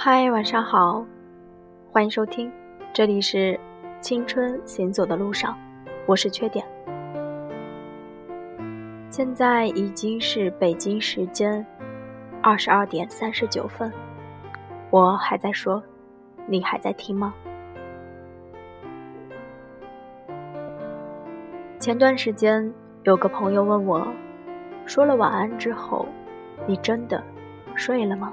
嗨，晚上好，欢迎收听，这里是青春行走的路上，我是缺点。现在已经是北京时间二十二点三十九分，我还在说，你还在听吗？前段时间有个朋友问我，说了晚安之后，你真的睡了吗？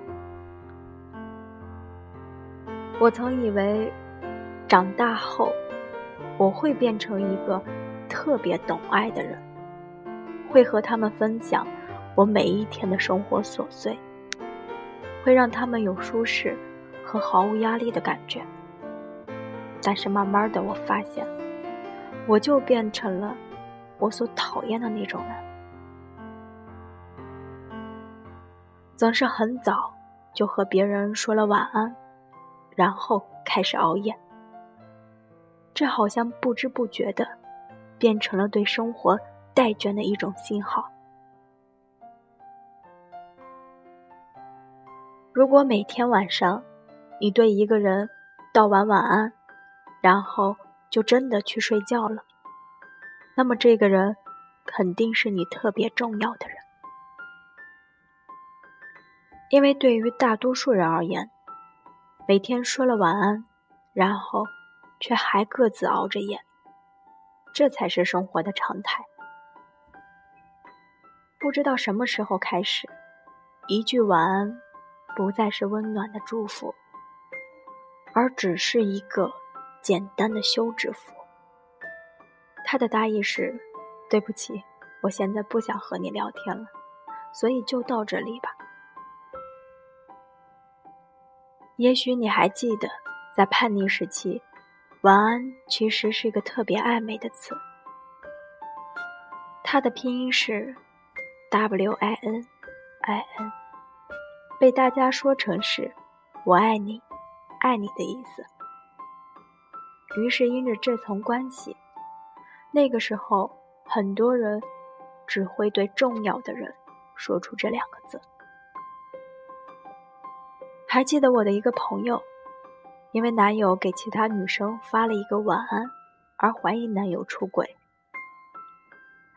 我曾以为，长大后我会变成一个特别懂爱的人，会和他们分享我每一天的生活琐碎，会让他们有舒适和毫无压力的感觉。但是慢慢的，我发现，我就变成了我所讨厌的那种人，总是很早就和别人说了晚安。然后开始熬夜，这好像不知不觉的变成了对生活怠倦的一种信号。如果每天晚上你对一个人道完晚安，然后就真的去睡觉了，那么这个人肯定是你特别重要的人，因为对于大多数人而言。每天说了晚安，然后却还各自熬着夜，这才是生活的常态。不知道什么时候开始，一句晚安不再是温暖的祝福，而只是一个简单的休止符。他的大意是：对不起，我现在不想和你聊天了，所以就到这里吧。也许你还记得，在叛逆时期，晚安其实是一个特别暧昧的词。它的拼音是 W I N I N，被大家说成是“我爱你，爱你”的意思。于是，因着这层关系，那个时候很多人只会对重要的人说出这两个字。还记得我的一个朋友，因为男友给其他女生发了一个晚安，而怀疑男友出轨。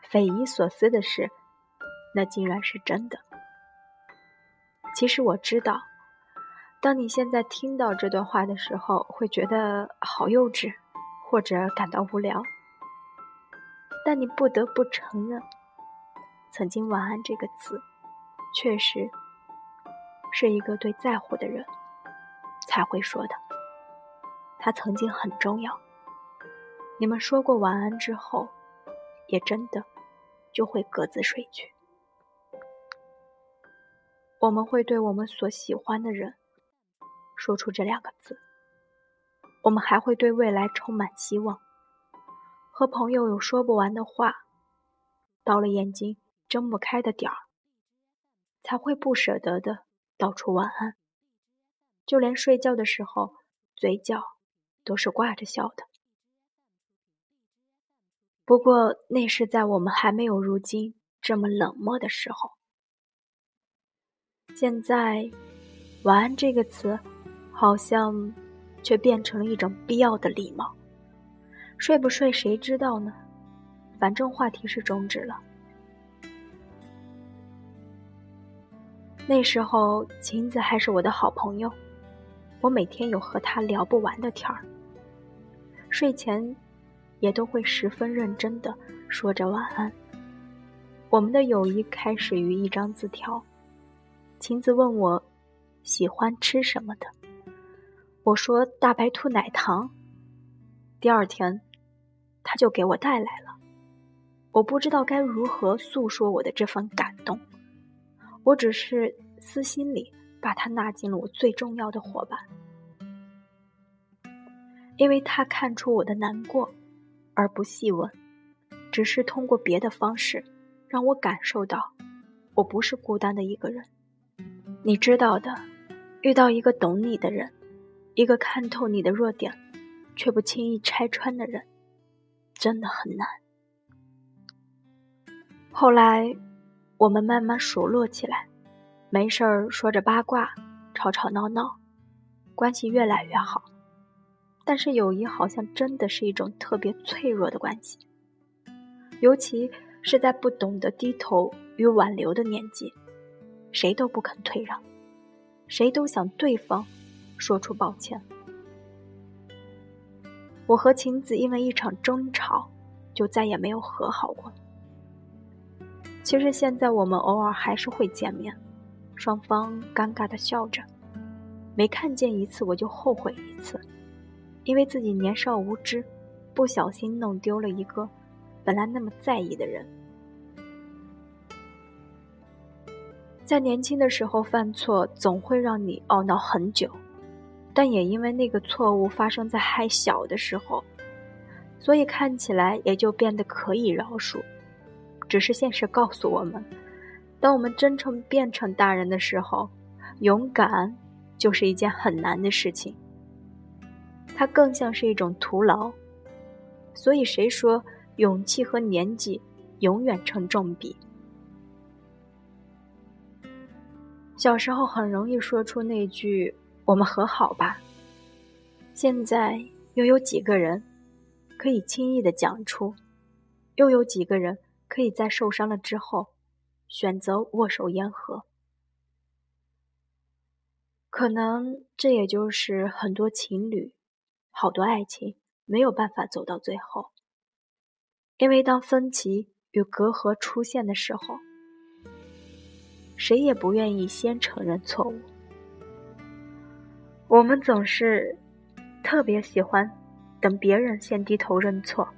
匪夷所思的是，那竟然是真的。其实我知道，当你现在听到这段话的时候，会觉得好幼稚，或者感到无聊。但你不得不承认，曾经“晚安”这个词，确实。是一个对在乎的人才会说的。他曾经很重要。你们说过晚安之后，也真的就会各自睡去。我们会对我们所喜欢的人说出这两个字。我们还会对未来充满希望。和朋友有说不完的话，到了眼睛睁不开的点儿，才会不舍得的。道出晚安，就连睡觉的时候，嘴角都是挂着笑的。不过那是在我们还没有如今这么冷漠的时候。现在，“晚安”这个词，好像却变成了一种必要的礼貌。睡不睡谁知道呢？反正话题是终止了。那时候，晴子还是我的好朋友，我每天有和她聊不完的天儿。睡前，也都会十分认真的说着晚安。我们的友谊开始于一张字条。晴子问我喜欢吃什么的，我说大白兔奶糖。第二天，他就给我带来了。我不知道该如何诉说我的这份感动。我只是私心里把他纳进了我最重要的伙伴，因为他看出我的难过，而不细问，只是通过别的方式让我感受到，我不是孤单的一个人。你知道的，遇到一个懂你的人，一个看透你的弱点，却不轻易拆穿的人，真的很难。后来。我们慢慢熟络起来，没事儿说着八卦，吵吵闹闹，关系越来越好。但是友谊好像真的是一种特别脆弱的关系，尤其是在不懂得低头与挽留的年纪，谁都不肯退让，谁都想对方说出抱歉。我和晴子因为一场争吵，就再也没有和好过。其实现在我们偶尔还是会见面，双方尴尬的笑着，没看见一次我就后悔一次。因为自己年少无知，不小心弄丢了一个本来那么在意的人。在年轻的时候犯错，总会让你懊恼很久，但也因为那个错误发生在还小的时候，所以看起来也就变得可以饶恕。只是现实告诉我们，当我们真正变成大人的时候，勇敢就是一件很难的事情。它更像是一种徒劳，所以谁说勇气和年纪永远成正比？小时候很容易说出那句“我们和好吧”，现在又有几个人可以轻易的讲出？又有几个人可以在受伤了之后选择握手言和？可能这也就是很多情侣。好多爱情没有办法走到最后，因为当分歧与隔阂出现的时候，谁也不愿意先承认错误。我们总是特别喜欢等别人先低头认错，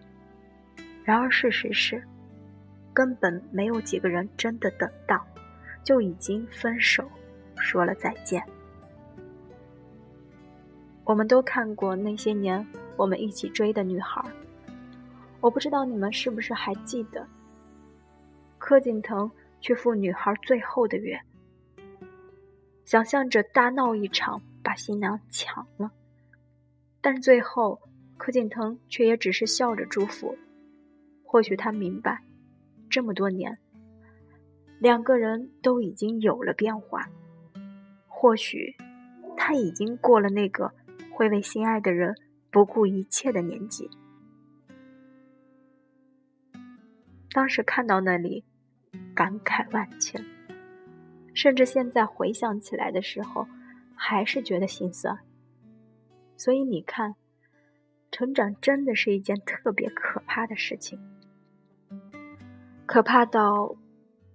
然而事实是，根本没有几个人真的等到，就已经分手，说了再见。我们都看过那些年我们一起追的女孩，我不知道你们是不是还记得。柯景腾去赴女孩最后的约，想象着大闹一场把新娘抢了，但最后柯景腾却也只是笑着祝福。或许他明白，这么多年，两个人都已经有了变化。或许他已经过了那个。会为心爱的人不顾一切的年纪。当时看到那里，感慨万千，甚至现在回想起来的时候，还是觉得心酸。所以你看，成长真的是一件特别可怕的事情，可怕到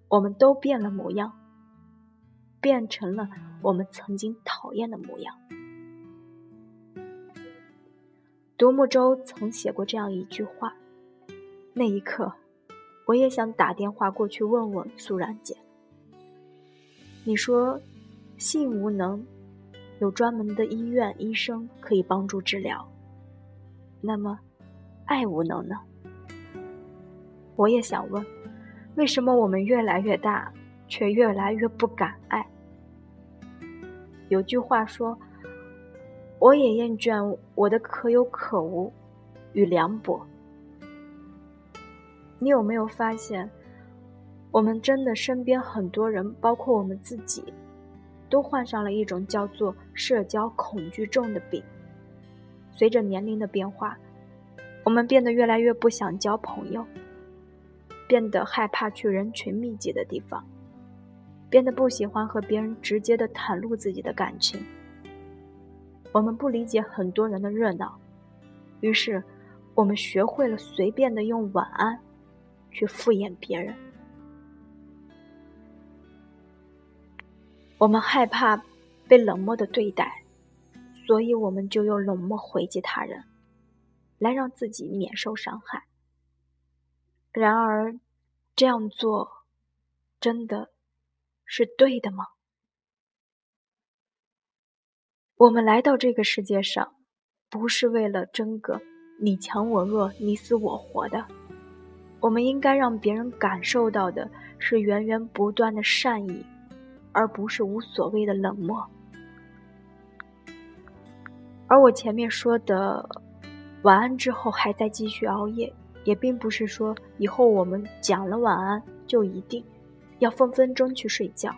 我们都变了模样，变成了我们曾经讨厌的模样。独木舟曾写过这样一句话，那一刻，我也想打电话过去问问素然姐。你说，性无能，有专门的医院医生可以帮助治疗。那么，爱无能呢？我也想问，为什么我们越来越大，却越来越不敢爱？有句话说。我也厌倦我的可有可无与凉薄。你有没有发现，我们真的身边很多人，包括我们自己，都患上了一种叫做社交恐惧症的病。随着年龄的变化，我们变得越来越不想交朋友，变得害怕去人群密集的地方，变得不喜欢和别人直接的袒露自己的感情。我们不理解很多人的热闹，于是我们学会了随便的用晚安去敷衍别人。我们害怕被冷漠的对待，所以我们就用冷漠回击他人，来让自己免受伤害。然而，这样做真的是对的吗？我们来到这个世界上，不是为了争个你强我弱、你死我活的。我们应该让别人感受到的是源源不断的善意，而不是无所谓的冷漠。而我前面说的晚安之后还在继续熬夜，也并不是说以后我们讲了晚安就一定要分分钟去睡觉。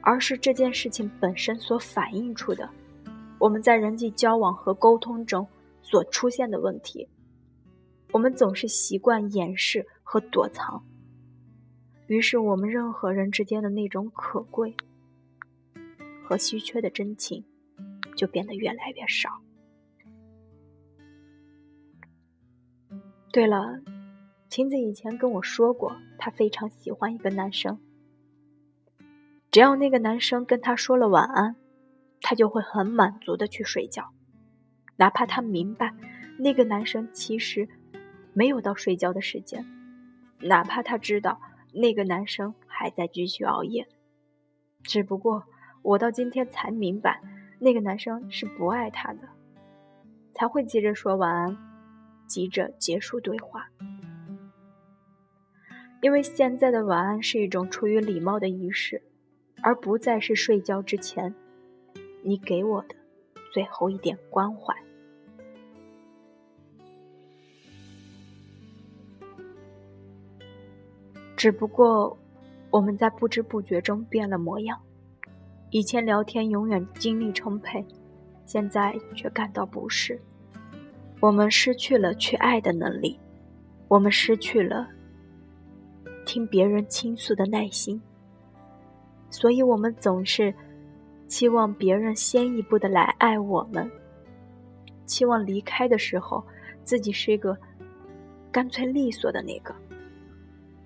而是这件事情本身所反映出的，我们在人际交往和沟通中所出现的问题。我们总是习惯掩饰和躲藏，于是我们任何人之间的那种可贵和稀缺的真情，就变得越来越少。对了，晴子以前跟我说过，她非常喜欢一个男生。只要那个男生跟她说了晚安，她就会很满足的去睡觉，哪怕她明白那个男生其实没有到睡觉的时间，哪怕她知道那个男生还在继续熬夜。只不过我到今天才明白，那个男生是不爱她的，才会急着说晚安。急着结束对话，因为现在的晚安是一种出于礼貌的仪式，而不再是睡觉之前你给我的最后一点关怀。只不过我们在不知不觉中变了模样，以前聊天永远精力充沛，现在却感到不适。我们失去了去爱的能力，我们失去了听别人倾诉的耐心，所以我们总是期望别人先一步的来爱我们，期望离开的时候自己是一个干脆利索的那个。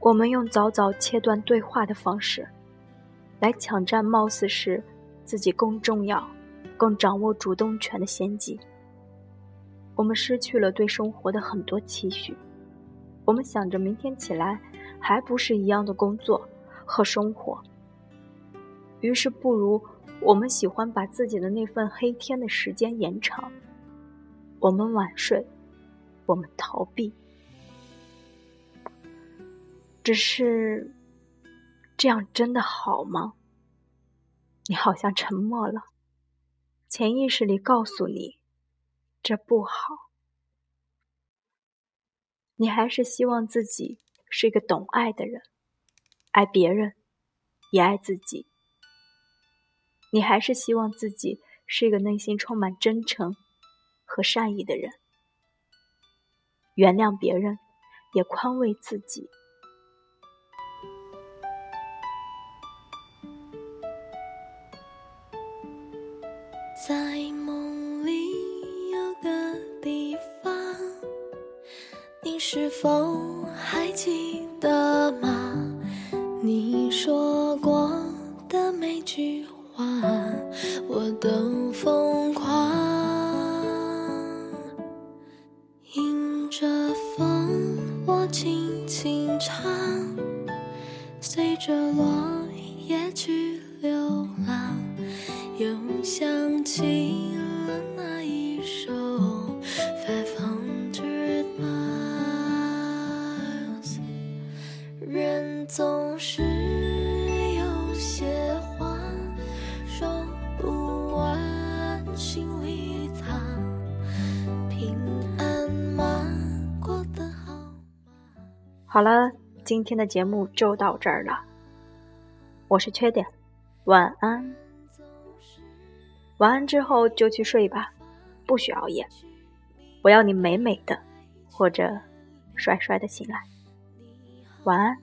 我们用早早切断对话的方式，来抢占貌似是自己更重要、更掌握主动权的先机。我们失去了对生活的很多期许，我们想着明天起来还不是一样的工作和生活，于是不如我们喜欢把自己的那份黑天的时间延长，我们晚睡，我们逃避，只是这样真的好吗？你好像沉默了，潜意识里告诉你。这不好，你还是希望自己是一个懂爱的人，爱别人，也爱自己。你还是希望自己是一个内心充满真诚和善意的人，原谅别人，也宽慰自己。是否还记得吗？你说过的每句话，我都疯好了，今天的节目就到这儿了。我是缺点，晚安。晚安之后就去睡吧，不许熬夜。我要你美美的，或者帅帅的醒来。晚安。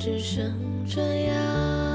只剩这样。